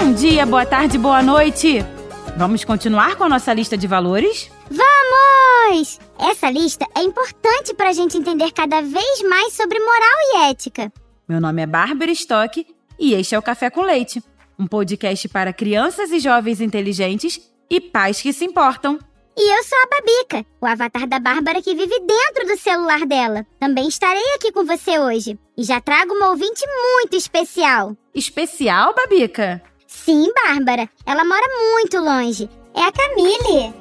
Bom dia, boa tarde, boa noite! Vamos continuar com a nossa lista de valores? Vamos! Essa lista é importante para a gente entender cada vez mais sobre moral e ética. Meu nome é Bárbara Stock e este é o Café com Leite, um podcast para crianças e jovens inteligentes e pais que se importam. E eu sou a Babica, o avatar da Bárbara que vive dentro do celular dela. Também estarei aqui com você hoje. E já trago uma ouvinte muito especial. Especial, Babica? Sim, Bárbara. Ela mora muito longe. É a Camille.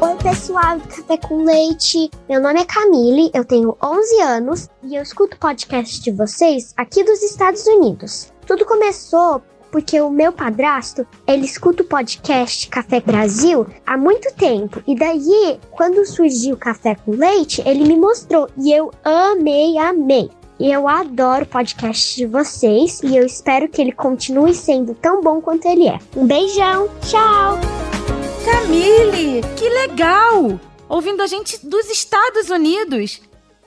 Oi, pessoal do Café com Leite. Meu nome é Camille, eu tenho 11 anos e eu escuto o podcast de vocês aqui dos Estados Unidos. Tudo começou porque o meu padrasto, ele escuta o podcast Café Brasil há muito tempo. E daí, quando surgiu o Café com Leite, ele me mostrou e eu amei, amei. E eu adoro o podcast de vocês e eu espero que ele continue sendo tão bom quanto ele é. Um beijão, tchau! Camille, que legal! Ouvindo a gente dos Estados Unidos.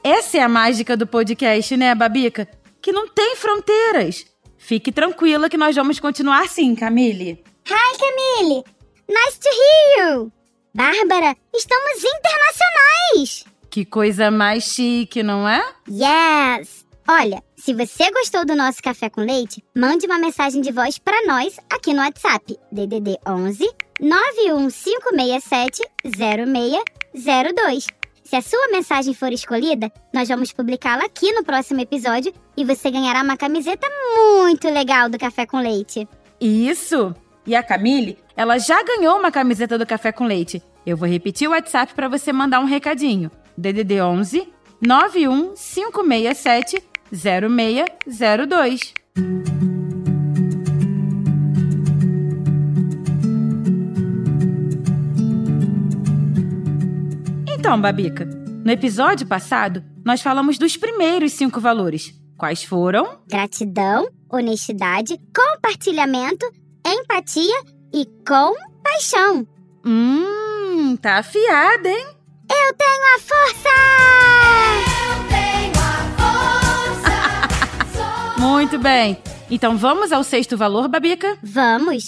Essa é a mágica do podcast, né, Babica? Que não tem fronteiras. Fique tranquila que nós vamos continuar sim, Camille. Hi, Camille! Nice to hear you! Bárbara, estamos internacionais! Que coisa mais chique, não é? Yes! Olha, se você gostou do nosso café com leite, mande uma mensagem de voz para nós aqui no WhatsApp, DDD 11 91567 0602. Se a sua mensagem for escolhida, nós vamos publicá-la aqui no próximo episódio e você ganhará uma camiseta muito legal do Café com Leite. Isso! E a Camille, ela já ganhou uma camiseta do Café com Leite. Eu vou repetir o WhatsApp para você mandar um recadinho. DDD 11 91567 0602. Então, Babica, no episódio passado, nós falamos dos primeiros cinco valores. Quais foram? Gratidão, honestidade, compartilhamento, empatia e compaixão. Hum, tá afiada, hein? Muito bem. Então vamos ao sexto valor, Babica? Vamos!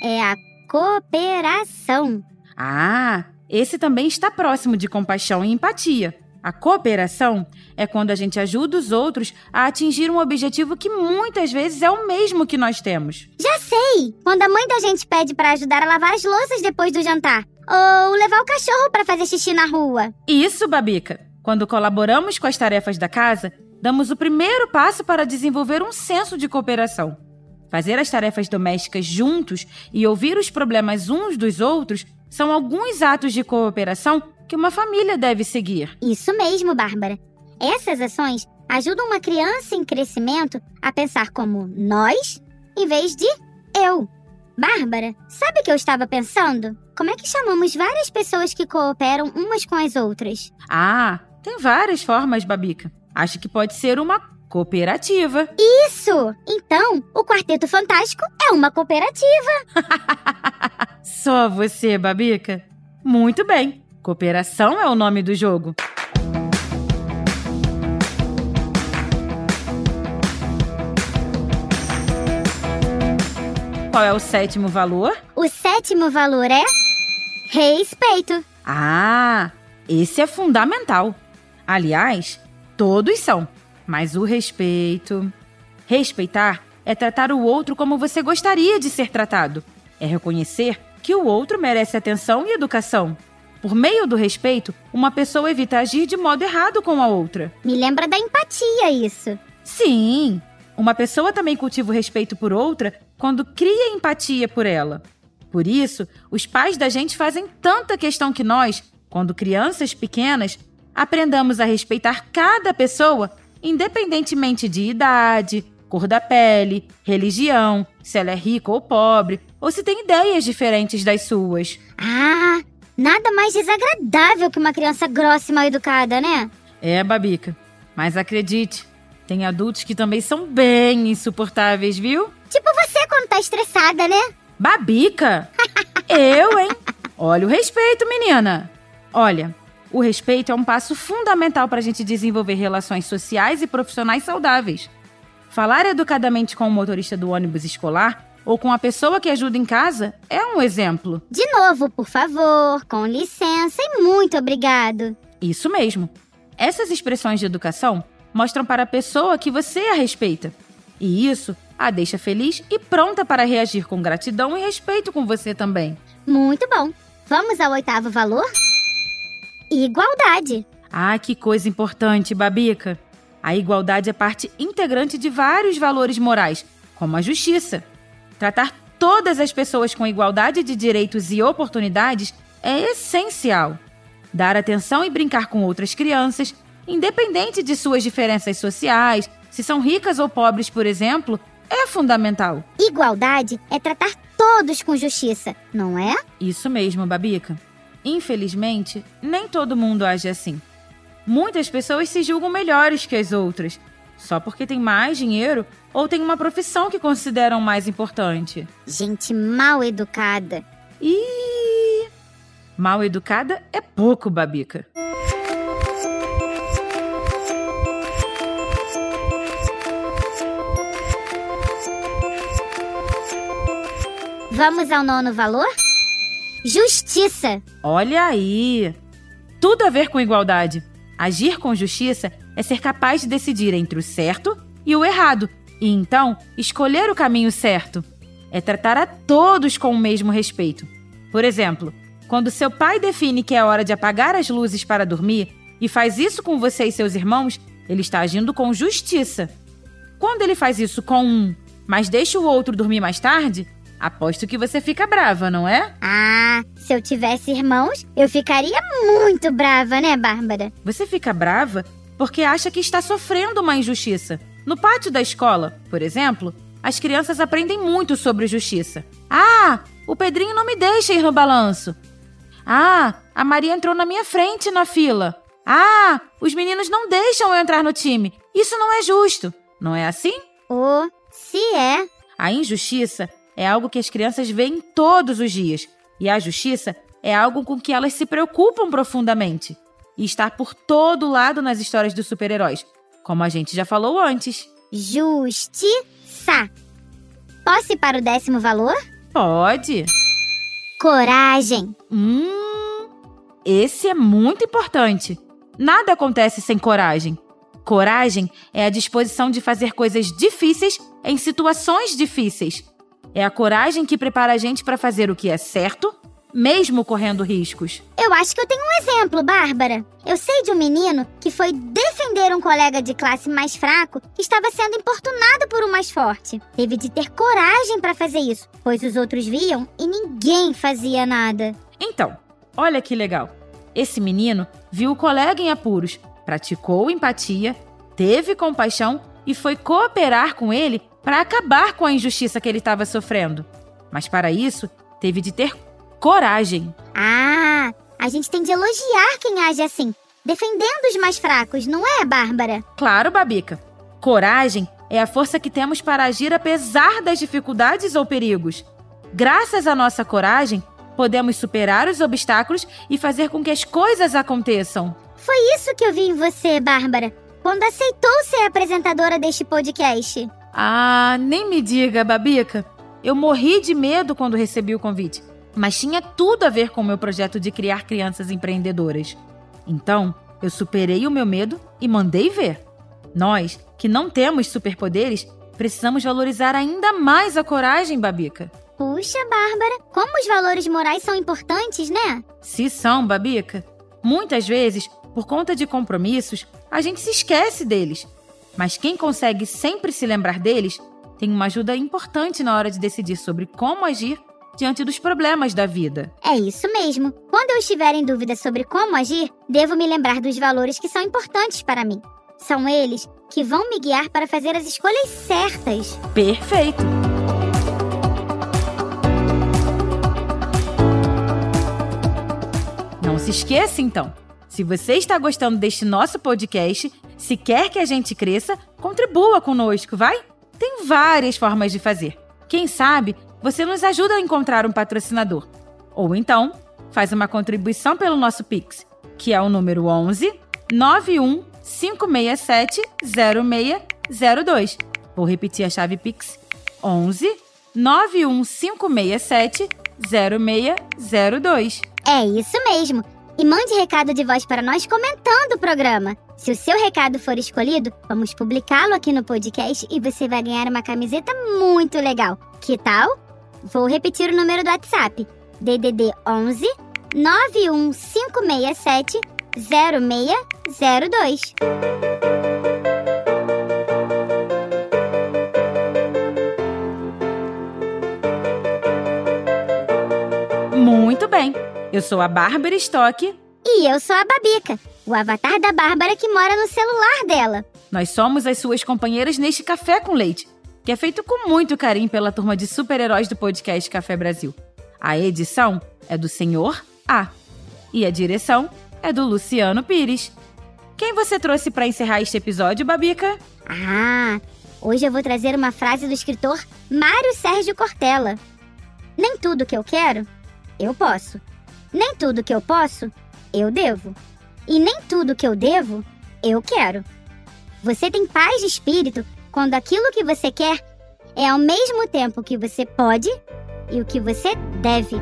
É a cooperação. Ah, esse também está próximo de compaixão e empatia. A cooperação é quando a gente ajuda os outros a atingir um objetivo que muitas vezes é o mesmo que nós temos. Já sei! Quando a mãe da gente pede para ajudar a lavar as louças depois do jantar. Ou levar o cachorro para fazer xixi na rua. Isso, Babica. Quando colaboramos com as tarefas da casa, damos o primeiro passo para desenvolver um senso de cooperação. Fazer as tarefas domésticas juntos e ouvir os problemas uns dos outros são alguns atos de cooperação que uma família deve seguir. Isso mesmo, Bárbara. Essas ações ajudam uma criança em crescimento a pensar como nós em vez de eu. Bárbara, sabe o que eu estava pensando? Como é que chamamos várias pessoas que cooperam umas com as outras? Ah, tem várias formas, Babica. Acho que pode ser uma cooperativa. Isso! Então, o Quarteto Fantástico é uma cooperativa. Só você, Babica? Muito bem. Cooperação é o nome do jogo. Qual é o sétimo valor? O sétimo valor é respeito. Ah, esse é fundamental. Aliás, todos são, mas o respeito. Respeitar é tratar o outro como você gostaria de ser tratado. É reconhecer que o outro merece atenção e educação. Por meio do respeito, uma pessoa evita agir de modo errado com a outra. Me lembra da empatia isso. Sim, uma pessoa também cultiva o respeito por outra quando cria empatia por ela. Por isso, os pais da gente fazem tanta questão que nós, quando crianças pequenas, aprendamos a respeitar cada pessoa, independentemente de idade, cor da pele, religião, se ela é rica ou pobre, ou se tem ideias diferentes das suas. Ah, nada mais desagradável que uma criança grossa e mal educada, né? É, Babica. Mas acredite, tem adultos que também são bem insuportáveis, viu? Tipo você quando tá estressada, né? Babica? Eu, hein? Olha o respeito, menina. Olha, o respeito é um passo fundamental para a gente desenvolver relações sociais e profissionais saudáveis. Falar educadamente com o motorista do ônibus escolar ou com a pessoa que ajuda em casa é um exemplo. De novo, por favor, com licença e muito obrigado. Isso mesmo. Essas expressões de educação mostram para a pessoa que você a respeita. E isso a deixa feliz e pronta para reagir com gratidão e respeito com você também. Muito bom. Vamos ao oitavo valor? Igualdade. Ah, que coisa importante, Babica! A igualdade é parte integrante de vários valores morais, como a justiça. Tratar todas as pessoas com igualdade de direitos e oportunidades é essencial. Dar atenção e brincar com outras crianças, independente de suas diferenças sociais, se são ricas ou pobres, por exemplo, é fundamental. Igualdade é tratar todos com justiça, não é? Isso mesmo, Babica. Infelizmente, nem todo mundo age assim. Muitas pessoas se julgam melhores que as outras, só porque têm mais dinheiro ou têm uma profissão que consideram mais importante. Gente mal educada. E mal educada é pouco, Babica. Vamos ao nono valor? Justiça. Olha aí! Tudo a ver com igualdade. Agir com justiça é ser capaz de decidir entre o certo e o errado, e então escolher o caminho certo. É tratar a todos com o mesmo respeito. Por exemplo, quando seu pai define que é hora de apagar as luzes para dormir e faz isso com você e seus irmãos, ele está agindo com justiça. Quando ele faz isso com um, mas deixa o outro dormir mais tarde, aposto que você fica brava, não é? Ah, se eu tivesse irmãos, eu ficaria muito brava, né, Bárbara? Você fica brava porque acha que está sofrendo uma injustiça. No pátio da escola, por exemplo, as crianças aprendem muito sobre justiça. Ah, o Pedrinho não me deixa ir no balanço. Ah, a Maria entrou na minha frente na fila. Ah, os meninos não deixam eu entrar no time. Isso não é justo. Não é assim? Oh, se é. A injustiça é algo que as crianças veem todos os dias. E a justiça é algo com que elas se preocupam profundamente. E está por todo lado nas histórias dos super-heróis, como a gente já falou antes. Justiça. Posso ir para o décimo valor? Pode. Coragem. Hum, esse é muito importante. Nada acontece sem coragem. Coragem é a disposição de fazer coisas difíceis em situações difíceis. É a coragem que prepara a gente para fazer o que é certo, mesmo correndo riscos. Eu acho que eu tenho um exemplo, Bárbara. Eu sei de um menino que foi defender um colega de classe mais fraco que estava sendo importunado por um mais forte. Teve de ter coragem para fazer isso, pois os outros viam e ninguém fazia nada. Então, olha que legal. Esse menino viu o colega em apuros, praticou empatia, teve compaixão e foi cooperar com ele para acabar com a injustiça que ele estava sofrendo. Mas para isso, teve de ter coragem. Ah, a gente tem de elogiar quem age assim, defendendo os mais fracos, não é, Bárbara? Claro, Babica. Coragem é a força que temos para agir apesar das dificuldades ou perigos. Graças à nossa coragem, podemos superar os obstáculos e fazer com que as coisas aconteçam. Foi isso que eu vi em você, Bárbara, quando aceitou ser apresentadora deste podcast. Ah, nem me diga, Babica. Eu morri de medo quando recebi o convite, mas tinha tudo a ver com o meu projeto de criar crianças empreendedoras. Então, eu superei o meu medo e mandei ver. Nós, que não temos superpoderes, precisamos valorizar ainda mais a coragem, Babica. Puxa, Bárbara, como os valores morais são importantes, né? Se são, Babica. Muitas vezes, por conta de compromissos, a gente se esquece deles. Mas quem consegue sempre se lembrar deles tem uma ajuda importante na hora de decidir sobre como agir diante dos problemas da vida. É isso mesmo. Quando eu estiver em dúvida sobre como agir, devo me lembrar dos valores que são importantes para mim. São eles que vão me guiar para fazer as escolhas certas. Perfeito! Não se esqueça, então. Se você está gostando deste nosso podcast, se quer que a gente cresça, contribua conosco, vai? Tem várias formas de fazer. Quem sabe você nos ajuda a encontrar um patrocinador. Ou então, faz uma contribuição pelo nosso Pix, que é o número 11 91 567 0602. Vou repetir a chave Pix: 11 91567 0602. É isso mesmo. E mande recado de voz para nós comentando o programa. Se o seu recado for escolhido, vamos publicá-lo aqui no podcast e você vai ganhar uma camiseta muito legal. Que tal? Vou repetir o número do WhatsApp: DDD 11 91567 0602. Muito bem. Eu sou a Bárbara Stock. E eu sou a Babica, o avatar da Bárbara que mora no celular dela. Nós somos as suas companheiras neste Café com Leite, que é feito com muito carinho pela turma de super-heróis do podcast Café Brasil. A edição é do Senhor A. E a direção é do Luciano Pires. Quem você trouxe para encerrar este episódio, Babica? Ah, hoje eu vou trazer uma frase do escritor Mário Sérgio Cortella. Nem tudo que eu quero, eu posso. Nem tudo que eu posso, eu devo. E nem tudo que eu devo, eu quero. Você tem paz de espírito quando aquilo que você quer é ao mesmo tempo que você pode e o que você deve.